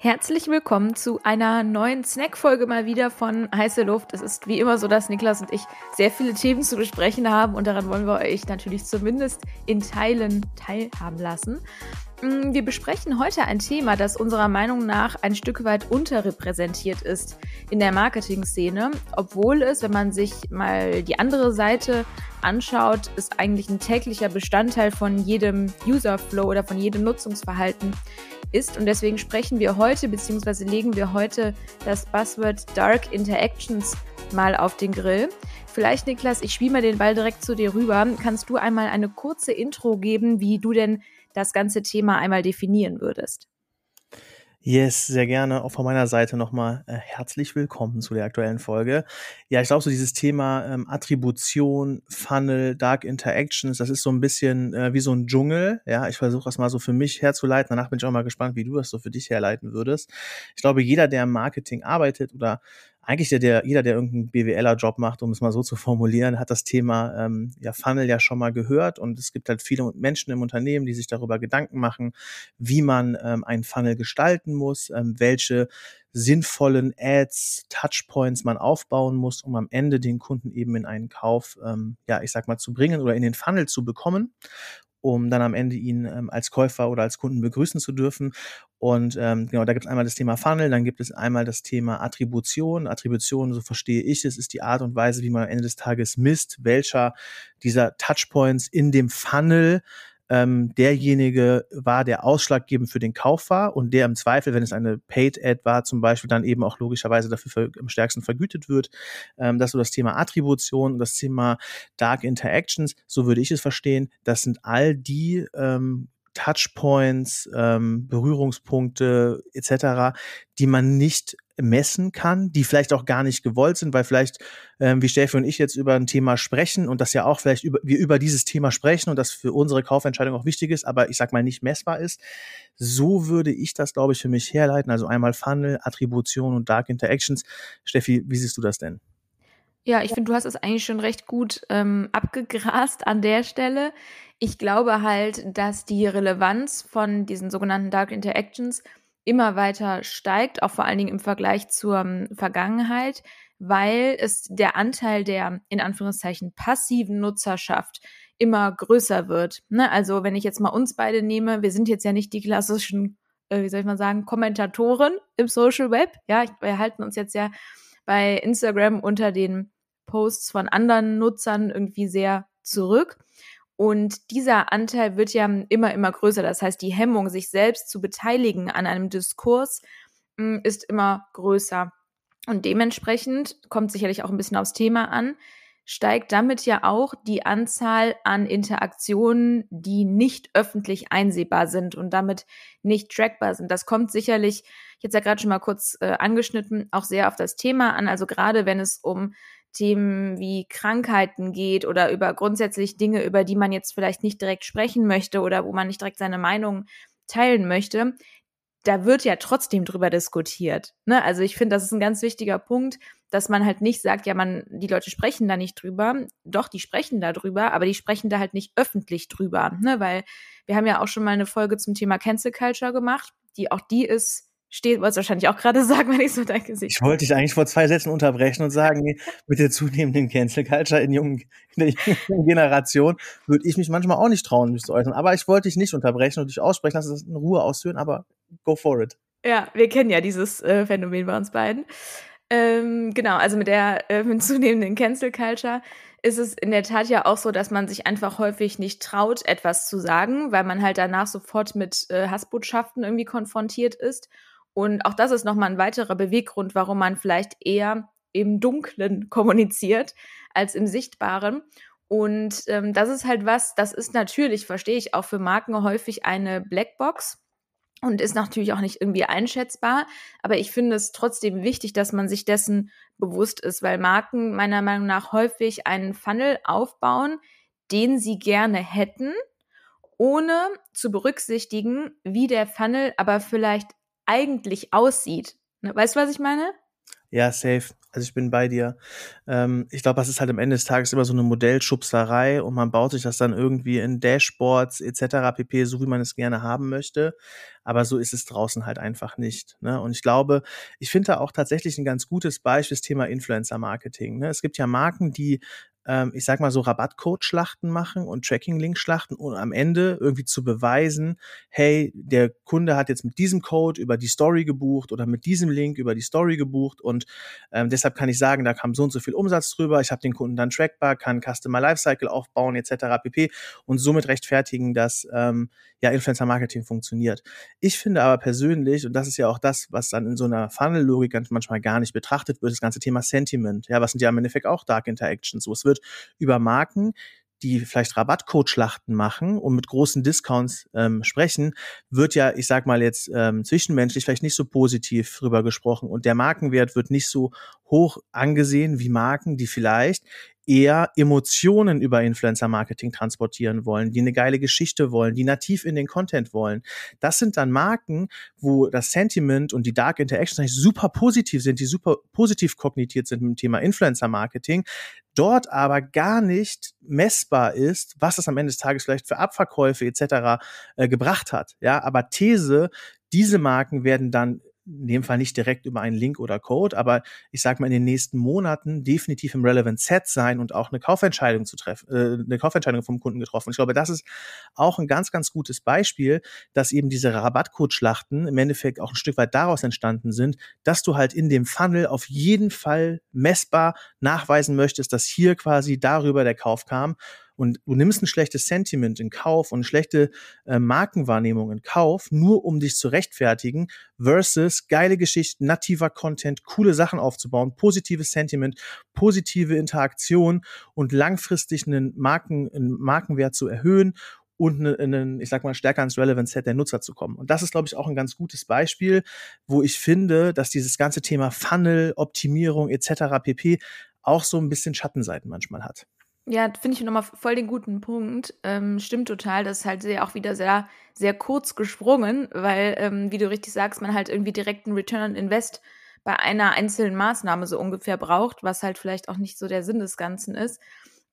Herzlich willkommen zu einer neuen Snack-Folge mal wieder von Heiße Luft. Es ist wie immer so, dass Niklas und ich sehr viele Themen zu besprechen haben und daran wollen wir euch natürlich zumindest in Teilen teilhaben lassen. Mm, wir besprechen heute ein Thema, das unserer Meinung nach ein Stück weit unterrepräsentiert ist in der Marketing-Szene, obwohl es, wenn man sich mal die andere Seite anschaut, ist eigentlich ein täglicher Bestandteil von jedem User-Flow oder von jedem Nutzungsverhalten ist. Und deswegen sprechen wir heute, beziehungsweise legen wir heute das Buzzword Dark Interactions mal auf den Grill. Vielleicht, Niklas, ich spiele mal den Ball direkt zu dir rüber. Kannst du einmal eine kurze Intro geben, wie du denn das ganze Thema einmal definieren würdest? Yes, sehr gerne. Auch von meiner Seite nochmal äh, herzlich willkommen zu der aktuellen Folge. Ja, ich glaube, so dieses Thema ähm, Attribution, Funnel, Dark Interactions, das ist so ein bisschen äh, wie so ein Dschungel. Ja, ich versuche das mal so für mich herzuleiten. Danach bin ich auch mal gespannt, wie du das so für dich herleiten würdest. Ich glaube, jeder, der im Marketing arbeitet oder eigentlich der, der, jeder, der irgendeinen BWLer-Job macht, um es mal so zu formulieren, hat das Thema ähm, ja, Funnel ja schon mal gehört. Und es gibt halt viele Menschen im Unternehmen, die sich darüber Gedanken machen, wie man ähm, einen Funnel gestalten muss, ähm, welche sinnvollen Ads, Touchpoints man aufbauen muss, um am Ende den Kunden eben in einen Kauf, ähm, ja, ich sag mal, zu bringen oder in den Funnel zu bekommen um dann am Ende ihn ähm, als Käufer oder als Kunden begrüßen zu dürfen. Und ähm, genau, da gibt es einmal das Thema Funnel, dann gibt es einmal das Thema Attribution. Attribution, so verstehe ich es, ist die Art und Weise, wie man am Ende des Tages misst, welcher dieser Touchpoints in dem Funnel ähm, derjenige war, der ausschlaggebend für den Kauf war und der im Zweifel, wenn es eine Paid-Ad war, zum Beispiel dann eben auch logischerweise dafür für, am stärksten vergütet wird. Ähm, das so das Thema Attribution, das Thema Dark Interactions, so würde ich es verstehen. Das sind all die ähm, Touchpoints, ähm, Berührungspunkte etc., die man nicht messen kann, die vielleicht auch gar nicht gewollt sind, weil vielleicht, ähm, wie Steffi und ich jetzt über ein Thema sprechen und das ja auch vielleicht über, wir über dieses Thema sprechen und das für unsere Kaufentscheidung auch wichtig ist, aber ich sag mal nicht messbar ist. So würde ich das, glaube ich, für mich herleiten. Also einmal Funnel, Attribution und Dark Interactions. Steffi, wie siehst du das denn? Ja, ich finde, du hast es eigentlich schon recht gut ähm, abgegrast an der Stelle. Ich glaube halt, dass die Relevanz von diesen sogenannten Dark Interactions immer weiter steigt, auch vor allen Dingen im Vergleich zur um, Vergangenheit, weil es der Anteil der in Anführungszeichen passiven Nutzerschaft immer größer wird. Ne? Also wenn ich jetzt mal uns beide nehme, wir sind jetzt ja nicht die klassischen, äh, wie soll ich mal sagen, Kommentatoren im Social Web. Ja, wir halten uns jetzt ja bei Instagram unter den Posts von anderen Nutzern irgendwie sehr zurück. Und dieser Anteil wird ja immer, immer größer. Das heißt, die Hemmung, sich selbst zu beteiligen an einem Diskurs, hm, ist immer größer. Und dementsprechend kommt sicherlich auch ein bisschen aufs Thema an, steigt damit ja auch die Anzahl an Interaktionen, die nicht öffentlich einsehbar sind und damit nicht trackbar sind. Das kommt sicherlich, ich jetzt ja gerade schon mal kurz äh, angeschnitten, auch sehr auf das Thema an. Also gerade wenn es um Themen wie Krankheiten geht oder über grundsätzlich Dinge, über die man jetzt vielleicht nicht direkt sprechen möchte oder wo man nicht direkt seine Meinung teilen möchte, da wird ja trotzdem drüber diskutiert. Ne? Also ich finde, das ist ein ganz wichtiger Punkt, dass man halt nicht sagt, ja, man, die Leute sprechen da nicht drüber. Doch, die sprechen da drüber, aber die sprechen da halt nicht öffentlich drüber. Ne? Weil wir haben ja auch schon mal eine Folge zum Thema Cancel Culture gemacht, die auch die ist steht, wolltest wahrscheinlich auch gerade sagen, wenn ich so dein Gesicht. Ich wollte dich eigentlich vor zwei Sätzen unterbrechen und sagen, mit der zunehmenden Cancel Culture in, jungen, in der jungen Generation würde ich mich manchmal auch nicht trauen, mich zu äußern. Aber ich wollte dich nicht unterbrechen und dich aussprechen, lass es in Ruhe ausführen, aber go for it. Ja, wir kennen ja dieses äh, Phänomen bei uns beiden. Ähm, genau, also mit der äh, mit zunehmenden Cancel Culture ist es in der Tat ja auch so, dass man sich einfach häufig nicht traut, etwas zu sagen, weil man halt danach sofort mit äh, Hassbotschaften irgendwie konfrontiert ist und auch das ist nochmal ein weiterer Beweggrund, warum man vielleicht eher im Dunklen kommuniziert als im Sichtbaren. Und ähm, das ist halt was, das ist natürlich, verstehe ich, auch für Marken häufig eine Blackbox und ist natürlich auch nicht irgendwie einschätzbar. Aber ich finde es trotzdem wichtig, dass man sich dessen bewusst ist, weil Marken meiner Meinung nach häufig einen Funnel aufbauen, den sie gerne hätten, ohne zu berücksichtigen, wie der Funnel aber vielleicht eigentlich aussieht. Ne, weißt du, was ich meine? Ja, safe. Also ich bin bei dir. Ähm, ich glaube, das ist halt am Ende des Tages immer so eine Modellschubserei und man baut sich das dann irgendwie in Dashboards etc. pp, so wie man es gerne haben möchte. Aber so ist es draußen halt einfach nicht. Ne? Und ich glaube, ich finde da auch tatsächlich ein ganz gutes Beispiel das Thema Influencer-Marketing. Ne? Es gibt ja Marken, die ähm, ich sag mal so Rabattcode-Schlachten machen und Tracking-Link-Schlachten und am Ende irgendwie zu beweisen, hey, der Kunde hat jetzt mit diesem Code über die Story gebucht oder mit diesem Link über die Story gebucht und ähm, deshalb kann ich sagen, da kam so und so viel Umsatz drüber, ich habe den Kunden dann trackbar, kann Customer Lifecycle aufbauen etc. pp. und somit rechtfertigen, dass ähm, ja Influencer Marketing funktioniert. Ich finde aber persönlich, und das ist ja auch das, was dann in so einer Funnel-Logik manchmal gar nicht betrachtet wird, das ganze Thema Sentiment. Ja, was sind ja im Endeffekt auch Dark Interactions. So, es wird über Marken die vielleicht Rabattcode-Schlachten machen und mit großen Discounts ähm, sprechen, wird ja, ich sag mal jetzt ähm, zwischenmenschlich vielleicht nicht so positiv drüber gesprochen. Und der Markenwert wird nicht so hoch angesehen wie Marken, die vielleicht eher Emotionen über Influencer-Marketing transportieren wollen, die eine geile Geschichte wollen, die nativ in den Content wollen. Das sind dann Marken, wo das Sentiment und die Dark Interactions eigentlich super positiv sind, die super positiv kognitiert sind mit dem Thema Influencer-Marketing, dort aber gar nicht messbar ist, was das am Ende des Tages vielleicht für Abverkäufe etc. Äh, gebracht hat. Ja, aber These, diese Marken werden dann in dem Fall nicht direkt über einen Link oder Code, aber ich sage mal in den nächsten Monaten definitiv im Relevant Set sein und auch eine Kaufentscheidung zu treffen, äh, eine Kaufentscheidung vom Kunden getroffen. Ich glaube, das ist auch ein ganz, ganz gutes Beispiel, dass eben diese Rabattcode-Schlachten im Endeffekt auch ein Stück weit daraus entstanden sind, dass du halt in dem Funnel auf jeden Fall messbar nachweisen möchtest, dass hier quasi darüber der Kauf kam und du nimmst ein schlechtes Sentiment in Kauf und schlechte äh, Markenwahrnehmung in Kauf, nur um dich zu rechtfertigen, versus geile Geschichten, nativer Content, coole Sachen aufzubauen, positives Sentiment, positive Interaktion und langfristig einen, Marken, einen Markenwert zu erhöhen und einen, ich sag mal, stärker ins Relevant Set der Nutzer zu kommen. Und das ist, glaube ich, auch ein ganz gutes Beispiel, wo ich finde, dass dieses ganze Thema Funnel, Optimierung etc. pp. auch so ein bisschen Schattenseiten manchmal hat. Ja, finde ich nochmal voll den guten Punkt. Ähm, stimmt total. Das ist halt sehr, auch wieder sehr, sehr kurz gesprungen, weil, ähm, wie du richtig sagst, man halt irgendwie direkt einen Return on Invest bei einer einzelnen Maßnahme so ungefähr braucht, was halt vielleicht auch nicht so der Sinn des Ganzen ist.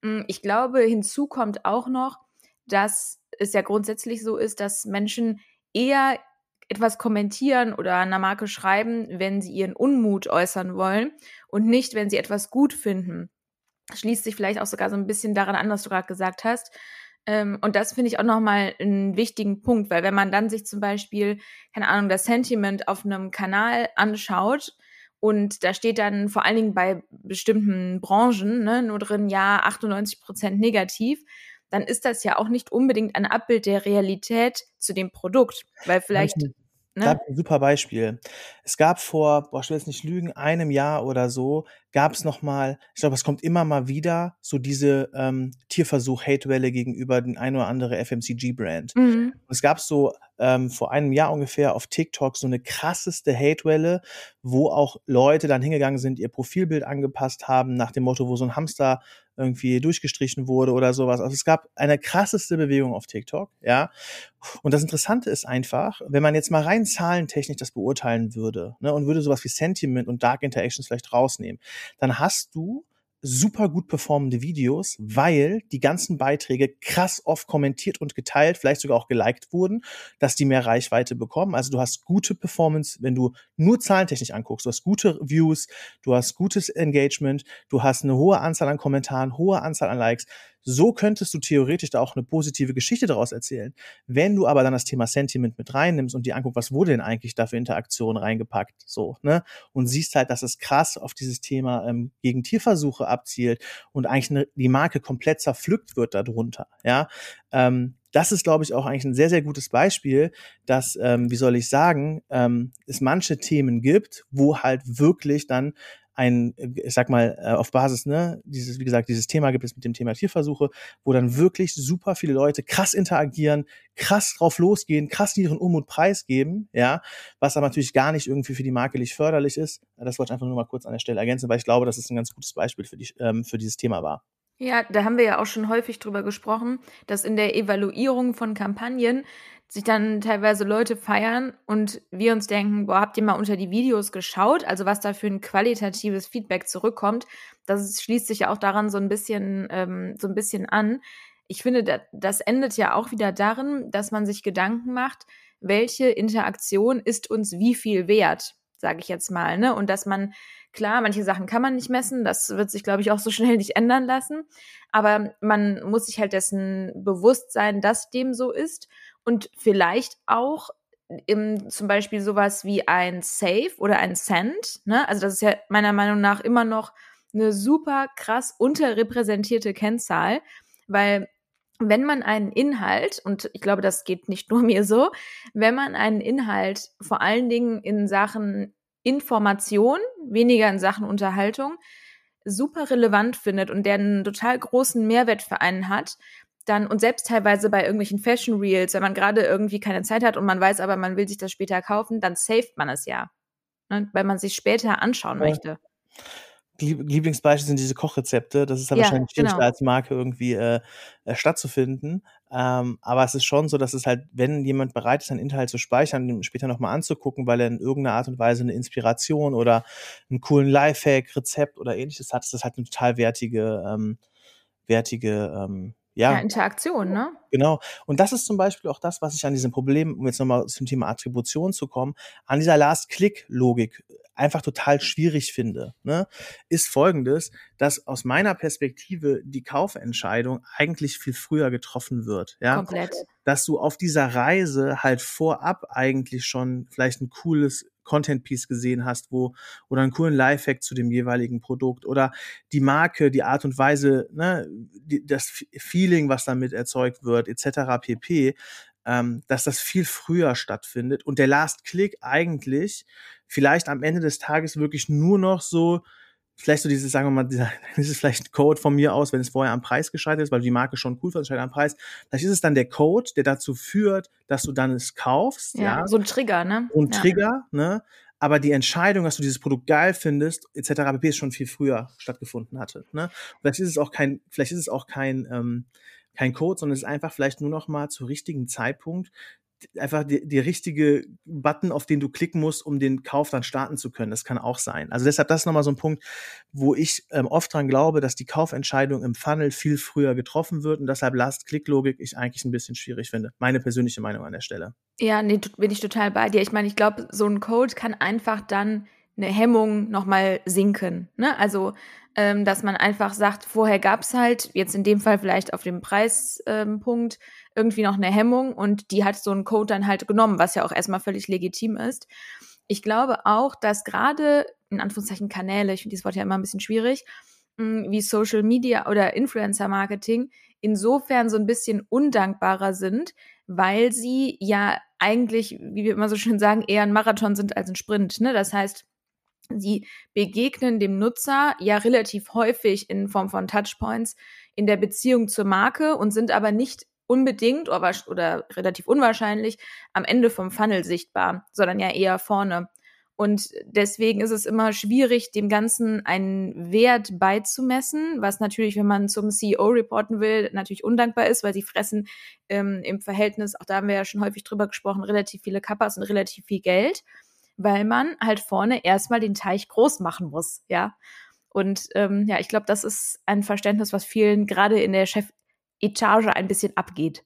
Hm, ich glaube, hinzu kommt auch noch, dass es ja grundsätzlich so ist, dass Menschen eher etwas kommentieren oder einer Marke schreiben, wenn sie ihren Unmut äußern wollen und nicht, wenn sie etwas gut finden schließt sich vielleicht auch sogar so ein bisschen daran an, was du gerade gesagt hast. Ähm, und das finde ich auch nochmal einen wichtigen Punkt, weil wenn man dann sich zum Beispiel, keine Ahnung, das Sentiment auf einem Kanal anschaut und da steht dann vor allen Dingen bei bestimmten Branchen ne, nur drin, ja, 98 Prozent negativ, dann ist das ja auch nicht unbedingt ein Abbild der Realität zu dem Produkt, weil vielleicht Ne? Da ein super Beispiel. Es gab vor, boah, ich will jetzt nicht lügen, einem Jahr oder so, gab es noch mal, ich glaube, es kommt immer mal wieder, so diese ähm, Tierversuch-Hate-Welle gegenüber den ein oder andere FMCG-Brand. Mhm. Es gab so ähm, vor einem Jahr ungefähr auf TikTok so eine krasseste Hate-Welle, wo auch Leute dann hingegangen sind, ihr Profilbild angepasst haben, nach dem Motto, wo so ein Hamster irgendwie durchgestrichen wurde oder sowas. Also es gab eine krasseste Bewegung auf TikTok, ja. Und das Interessante ist einfach, wenn man jetzt mal rein zahlentechnisch das beurteilen würde, ne, und würde sowas wie Sentiment und Dark Interactions vielleicht rausnehmen, dann hast du super gut performende Videos, weil die ganzen Beiträge krass oft kommentiert und geteilt, vielleicht sogar auch geliked wurden, dass die mehr Reichweite bekommen. Also du hast gute Performance, wenn du nur zahlentechnisch anguckst. Du hast gute Views, du hast gutes Engagement, du hast eine hohe Anzahl an Kommentaren, hohe Anzahl an Likes. So könntest du theoretisch da auch eine positive Geschichte daraus erzählen. Wenn du aber dann das Thema Sentiment mit reinnimmst und dir anguckst, was wurde denn eigentlich da für Interaktionen reingepackt, so, ne? Und siehst halt, dass es krass auf dieses Thema ähm, gegen Tierversuche abzielt und eigentlich eine, die Marke komplett zerpflückt wird darunter, ja. Ähm, das ist, glaube ich, auch eigentlich ein sehr, sehr gutes Beispiel, dass, ähm, wie soll ich sagen, ähm, es manche Themen gibt, wo halt wirklich dann ein, ich sag mal, äh, auf Basis, ne, dieses, wie gesagt, dieses Thema gibt es mit dem Thema Tierversuche, wo dann wirklich super viele Leute krass interagieren, krass drauf losgehen, krass ihren Unmut preisgeben, ja, was aber natürlich gar nicht irgendwie für die Marke nicht förderlich ist. Das wollte ich einfach nur mal kurz an der Stelle ergänzen, weil ich glaube, dass es ein ganz gutes Beispiel für, die, ähm, für dieses Thema war. Ja, da haben wir ja auch schon häufig drüber gesprochen, dass in der Evaluierung von Kampagnen sich dann teilweise Leute feiern und wir uns denken, boah, habt ihr mal unter die Videos geschaut? Also was da für ein qualitatives Feedback zurückkommt, das schließt sich ja auch daran so ein bisschen, ähm, so ein bisschen an. Ich finde, das endet ja auch wieder darin, dass man sich Gedanken macht, welche Interaktion ist uns wie viel wert, sage ich jetzt mal, ne? Und dass man Klar, manche Sachen kann man nicht messen, das wird sich, glaube ich, auch so schnell nicht ändern lassen. Aber man muss sich halt dessen bewusst sein, dass dem so ist und vielleicht auch im, zum Beispiel sowas wie ein Save oder ein Cent. Ne? Also das ist ja meiner Meinung nach immer noch eine super krass unterrepräsentierte Kennzahl, weil wenn man einen Inhalt, und ich glaube, das geht nicht nur mir so, wenn man einen Inhalt vor allen Dingen in Sachen Information, weniger in Sachen Unterhaltung, super relevant findet und der einen total großen Mehrwert für einen hat, dann und selbst teilweise bei irgendwelchen Fashion Reels, wenn man gerade irgendwie keine Zeit hat und man weiß aber, man will sich das später kaufen, dann saved man es ja, ne, weil man sich später anschauen ja. möchte. Lieblingsbeispiel sind diese Kochrezepte. Das ist ja, wahrscheinlich schwierig, genau. als Marke irgendwie äh, äh, stattzufinden. Ähm, aber es ist schon so, dass es halt, wenn jemand bereit ist, einen Inhalt zu speichern, den später nochmal anzugucken, weil er in irgendeiner Art und Weise eine Inspiration oder einen coolen Lifehack, Rezept oder ähnliches hat, ist das halt eine total wertige, ähm, wertige ähm, ja. ja, Interaktion, ne? Genau. Und das ist zum Beispiel auch das, was ich an diesem Problem, um jetzt nochmal zum Thema Attribution zu kommen, an dieser Last-Click-Logik einfach total schwierig finde, ne, ist folgendes, dass aus meiner Perspektive die Kaufentscheidung eigentlich viel früher getroffen wird. Ja? Komplett. Dass du auf dieser Reise halt vorab eigentlich schon vielleicht ein cooles Content Piece gesehen hast, wo oder einen coolen Lifehack zu dem jeweiligen Produkt oder die Marke, die Art und Weise, ne, die, das Feeling, was damit erzeugt wird, etc. pp ähm, dass das viel früher stattfindet und der Last Click eigentlich vielleicht am Ende des Tages wirklich nur noch so vielleicht so dieses, sagen wir mal, dieser, das ist vielleicht ein Code von mir aus, wenn es vorher am Preis gescheitert ist, weil die Marke schon cool fand, am Preis. Vielleicht ist es dann der Code, der dazu führt, dass du dann es kaufst. Ja, ja. so ein Trigger, ne? So ein ja. Trigger, ne? Aber die Entscheidung, dass du dieses Produkt geil findest, etc. pp. ist schon viel früher stattgefunden hatte. Ne? Vielleicht ist es auch kein, vielleicht ist es auch kein, ähm, kein Code, sondern es ist einfach vielleicht nur noch mal zu richtigen Zeitpunkt einfach die, die richtige Button, auf den du klicken musst, um den Kauf dann starten zu können. Das kann auch sein. Also deshalb das ist nochmal so ein Punkt, wo ich ähm, oft dran glaube, dass die Kaufentscheidung im Funnel viel früher getroffen wird und deshalb Last-Click-Logik ich eigentlich ein bisschen schwierig finde. Meine persönliche Meinung an der Stelle. Ja, nee, bin ich total bei dir. Ich meine, ich glaube, so ein Code kann einfach dann eine Hemmung nochmal sinken. Ne? Also ähm, dass man einfach sagt, vorher gab's halt, jetzt in dem Fall vielleicht auf dem Preispunkt, ähm, irgendwie noch eine Hemmung und die hat so einen Code dann halt genommen, was ja auch erstmal völlig legitim ist. Ich glaube auch, dass gerade, in Anführungszeichen Kanäle, ich finde dieses Wort ja immer ein bisschen schwierig, mh, wie Social Media oder Influencer Marketing insofern so ein bisschen undankbarer sind, weil sie ja eigentlich, wie wir immer so schön sagen, eher ein Marathon sind als ein Sprint. Ne? Das heißt, Sie begegnen dem Nutzer ja relativ häufig in Form von Touchpoints in der Beziehung zur Marke und sind aber nicht unbedingt oder, oder relativ unwahrscheinlich am Ende vom Funnel sichtbar, sondern ja eher vorne. Und deswegen ist es immer schwierig, dem Ganzen einen Wert beizumessen, was natürlich, wenn man zum CEO reporten will, natürlich undankbar ist, weil sie fressen ähm, im Verhältnis, auch da haben wir ja schon häufig drüber gesprochen, relativ viele Kappas und relativ viel Geld weil man halt vorne erstmal den Teich groß machen muss, ja. Und ähm, ja, ich glaube, das ist ein Verständnis, was vielen gerade in der Chefetage ein bisschen abgeht.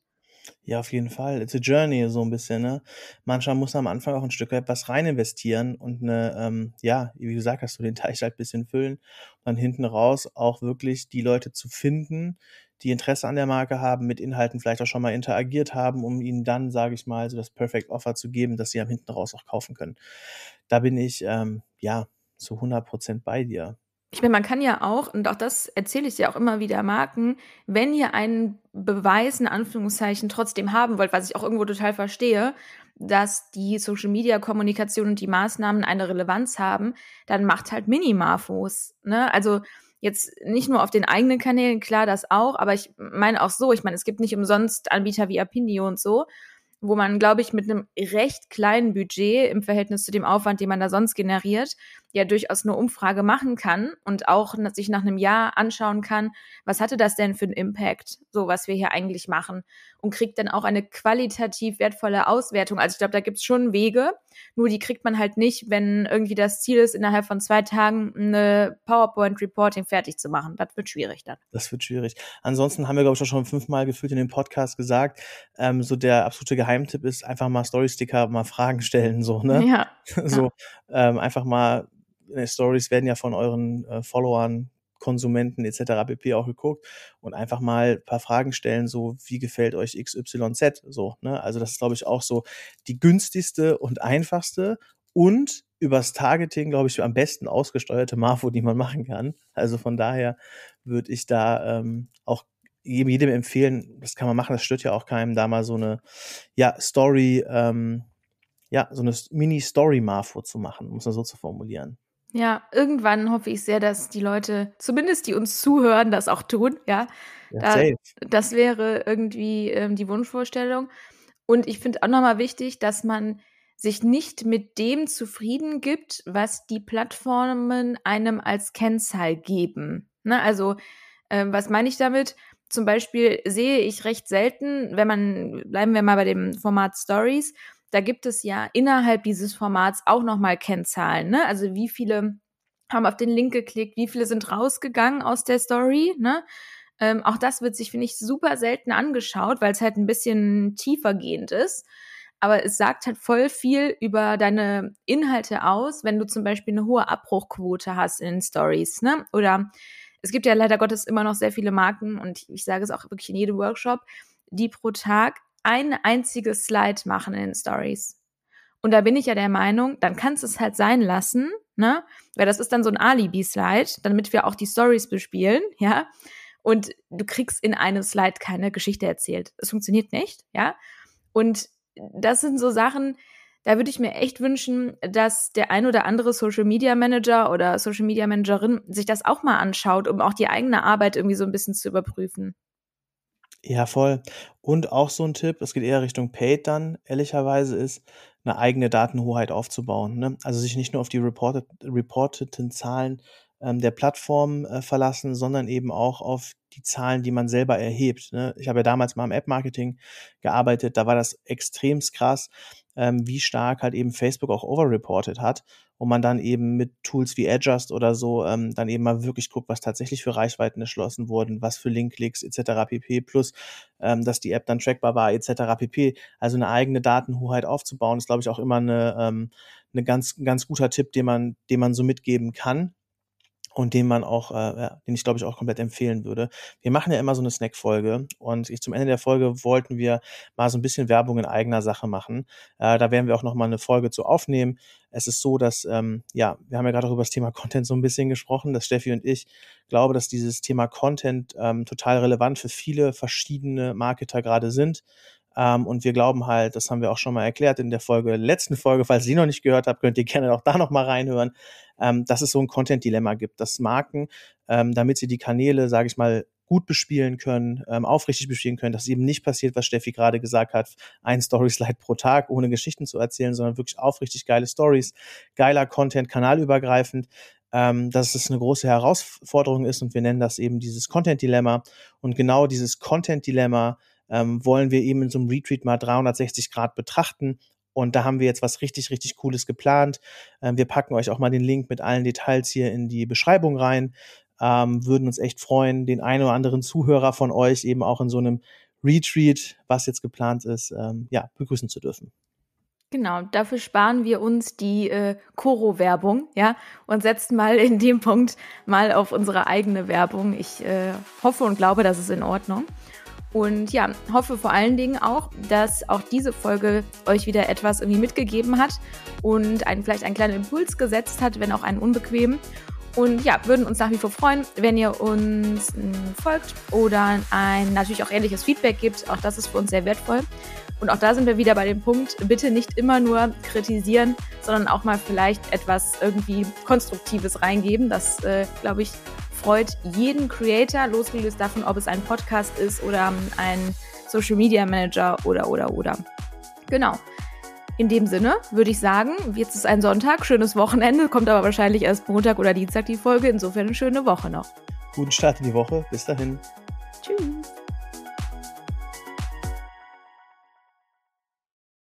Ja, auf jeden Fall. It's a journey, so ein bisschen, ne? Manchmal muss am Anfang auch ein Stück weit was rein investieren und eine, ähm, ja, wie gesagt, hast du den Teich halt ein bisschen füllen und dann hinten raus auch wirklich die Leute zu finden, die Interesse an der Marke haben, mit Inhalten vielleicht auch schon mal interagiert haben, um ihnen dann, sage ich mal, so das Perfect Offer zu geben, dass sie am hinten raus auch kaufen können. Da bin ich, ähm, ja, zu 100 Prozent bei dir. Ich meine, man kann ja auch, und auch das erzähle ich ja auch immer wieder Marken, wenn ihr einen Beweis in Anführungszeichen trotzdem haben wollt, was ich auch irgendwo total verstehe, dass die Social Media Kommunikation und die Maßnahmen eine Relevanz haben, dann macht halt Minimafos. Ne? Also Jetzt nicht nur auf den eigenen Kanälen, klar, das auch, aber ich meine auch so, ich meine, es gibt nicht umsonst Anbieter wie Apinio und so. Wo man, glaube ich, mit einem recht kleinen Budget im Verhältnis zu dem Aufwand, den man da sonst generiert, ja durchaus eine Umfrage machen kann und auch sich nach einem Jahr anschauen kann, was hatte das denn für einen Impact, so was wir hier eigentlich machen und kriegt dann auch eine qualitativ wertvolle Auswertung. Also ich glaube, da gibt es schon Wege, nur die kriegt man halt nicht, wenn irgendwie das Ziel ist, innerhalb von zwei Tagen eine PowerPoint-Reporting fertig zu machen. Das wird schwierig dann. Das wird schwierig. Ansonsten haben wir, glaube ich, auch schon fünfmal gefühlt in dem Podcast gesagt, ähm, so der absolute Geheimtipp ist einfach mal Storysticker, mal Fragen stellen, so, ne? Ja. so. Ähm, einfach mal äh, Stories werden ja von euren äh, Followern, Konsumenten etc. pp. auch geguckt und einfach mal ein paar Fragen stellen, so wie gefällt euch XYZ, so, ne? Also das ist, glaube ich, auch so die günstigste und einfachste und übers Targeting, glaube ich, am besten ausgesteuerte Marfo, die man machen kann. Also von daher würde ich da ähm, auch jedem empfehlen, das kann man machen, das stört ja auch keinem, da mal so eine ja, Story, ähm, ja, so eine Mini-Story-Marfo zu machen, muss man so zu formulieren. Ja, irgendwann hoffe ich sehr, dass die Leute, zumindest die uns zuhören, das auch tun, ja. ja da, das wäre irgendwie ähm, die Wunschvorstellung. Und ich finde auch nochmal wichtig, dass man sich nicht mit dem zufrieden gibt, was die Plattformen einem als Kennzahl geben. Ne? Also, äh, was meine ich damit? Zum Beispiel sehe ich recht selten, wenn man, bleiben wir mal bei dem Format Stories, da gibt es ja innerhalb dieses Formats auch nochmal Kennzahlen, ne? Also wie viele haben auf den Link geklickt, wie viele sind rausgegangen aus der Story, ne? Ähm, auch das wird sich, finde ich, super selten angeschaut, weil es halt ein bisschen tiefergehend ist. Aber es sagt halt voll viel über deine Inhalte aus, wenn du zum Beispiel eine hohe Abbruchquote hast in Stories, ne? Oder es gibt ja leider Gottes immer noch sehr viele Marken und ich sage es auch wirklich in jedem Workshop, die pro Tag ein einziges Slide machen in den Stories. Und da bin ich ja der Meinung, dann kannst du es halt sein lassen, ne? Weil das ist dann so ein Alibi-Slide, damit wir auch die Stories bespielen, ja? Und du kriegst in einem Slide keine Geschichte erzählt. Es funktioniert nicht, ja? Und das sind so Sachen, da würde ich mir echt wünschen, dass der ein oder andere Social Media Manager oder Social Media Managerin sich das auch mal anschaut, um auch die eigene Arbeit irgendwie so ein bisschen zu überprüfen. Ja, voll. Und auch so ein Tipp, das geht eher Richtung Paid dann, ehrlicherweise, ist, eine eigene Datenhoheit aufzubauen. Ne? Also sich nicht nur auf die reported, reporteten Zahlen ähm, der Plattform äh, verlassen, sondern eben auch auf die Zahlen, die man selber erhebt. Ne? Ich habe ja damals mal im App-Marketing gearbeitet, da war das extremst krass, ähm, wie stark halt eben Facebook auch overreported hat und man dann eben mit Tools wie Adjust oder so ähm, dann eben mal wirklich guckt, was tatsächlich für Reichweiten erschlossen wurden, was für Linkklicks etc. pp. Plus, ähm, dass die App dann trackbar war etc. pp. Also eine eigene Datenhoheit aufzubauen, ist glaube ich auch immer eine, ähm, eine ganz, ganz guter Tipp, den man, den man so mitgeben kann und den man auch, äh, ja, den ich glaube ich auch komplett empfehlen würde. Wir machen ja immer so eine Snack-Folge und ich, zum Ende der Folge wollten wir mal so ein bisschen Werbung in eigener Sache machen. Äh, da werden wir auch noch mal eine Folge zu aufnehmen. Es ist so, dass, ähm, ja, wir haben ja gerade auch über das Thema Content so ein bisschen gesprochen, dass Steffi und ich glaube, dass dieses Thema Content ähm, total relevant für viele verschiedene Marketer gerade sind. Ähm, und wir glauben halt, das haben wir auch schon mal erklärt in der Folge, letzten Folge, falls ihr noch nicht gehört habt, könnt ihr gerne auch da noch mal reinhören, ähm, dass es so ein Content-Dilemma gibt, dass Marken, ähm, damit sie die Kanäle, sage ich mal, gut bespielen können, ähm, aufrichtig bespielen können, dass eben nicht passiert, was Steffi gerade gesagt hat, ein Story-Slide pro Tag, ohne Geschichten zu erzählen, sondern wirklich aufrichtig geile Stories, geiler Content, kanalübergreifend, ähm, dass es eine große Herausforderung ist und wir nennen das eben dieses Content-Dilemma. Und genau dieses Content-Dilemma ähm, wollen wir eben in so einem Retreat mal 360 Grad betrachten. Und da haben wir jetzt was richtig, richtig Cooles geplant. Ähm, wir packen euch auch mal den Link mit allen Details hier in die Beschreibung rein. Ähm, würden uns echt freuen, den einen oder anderen Zuhörer von euch eben auch in so einem Retreat, was jetzt geplant ist, ähm, ja, begrüßen zu dürfen. Genau, dafür sparen wir uns die äh, Koro-Werbung, ja, und setzen mal in dem Punkt mal auf unsere eigene Werbung. Ich äh, hoffe und glaube, das ist in Ordnung. Und ja, hoffe vor allen Dingen auch, dass auch diese Folge euch wieder etwas irgendwie mitgegeben hat und einen, vielleicht einen kleinen Impuls gesetzt hat, wenn auch einen unbequem. Und ja, würden uns nach wie vor freuen, wenn ihr uns hm, folgt oder ein natürlich auch ehrliches Feedback gibt. Auch das ist für uns sehr wertvoll. Und auch da sind wir wieder bei dem Punkt, bitte nicht immer nur kritisieren, sondern auch mal vielleicht etwas irgendwie Konstruktives reingeben. Das, äh, glaube ich, freut jeden Creator, losgelöst davon, ob es ein Podcast ist oder ein Social Media Manager oder, oder, oder. Genau. In dem Sinne würde ich sagen, jetzt ist ein Sonntag, schönes Wochenende, kommt aber wahrscheinlich erst Montag oder Dienstag die Folge. Insofern eine schöne Woche noch. Guten Start in die Woche. Bis dahin. Tschüss.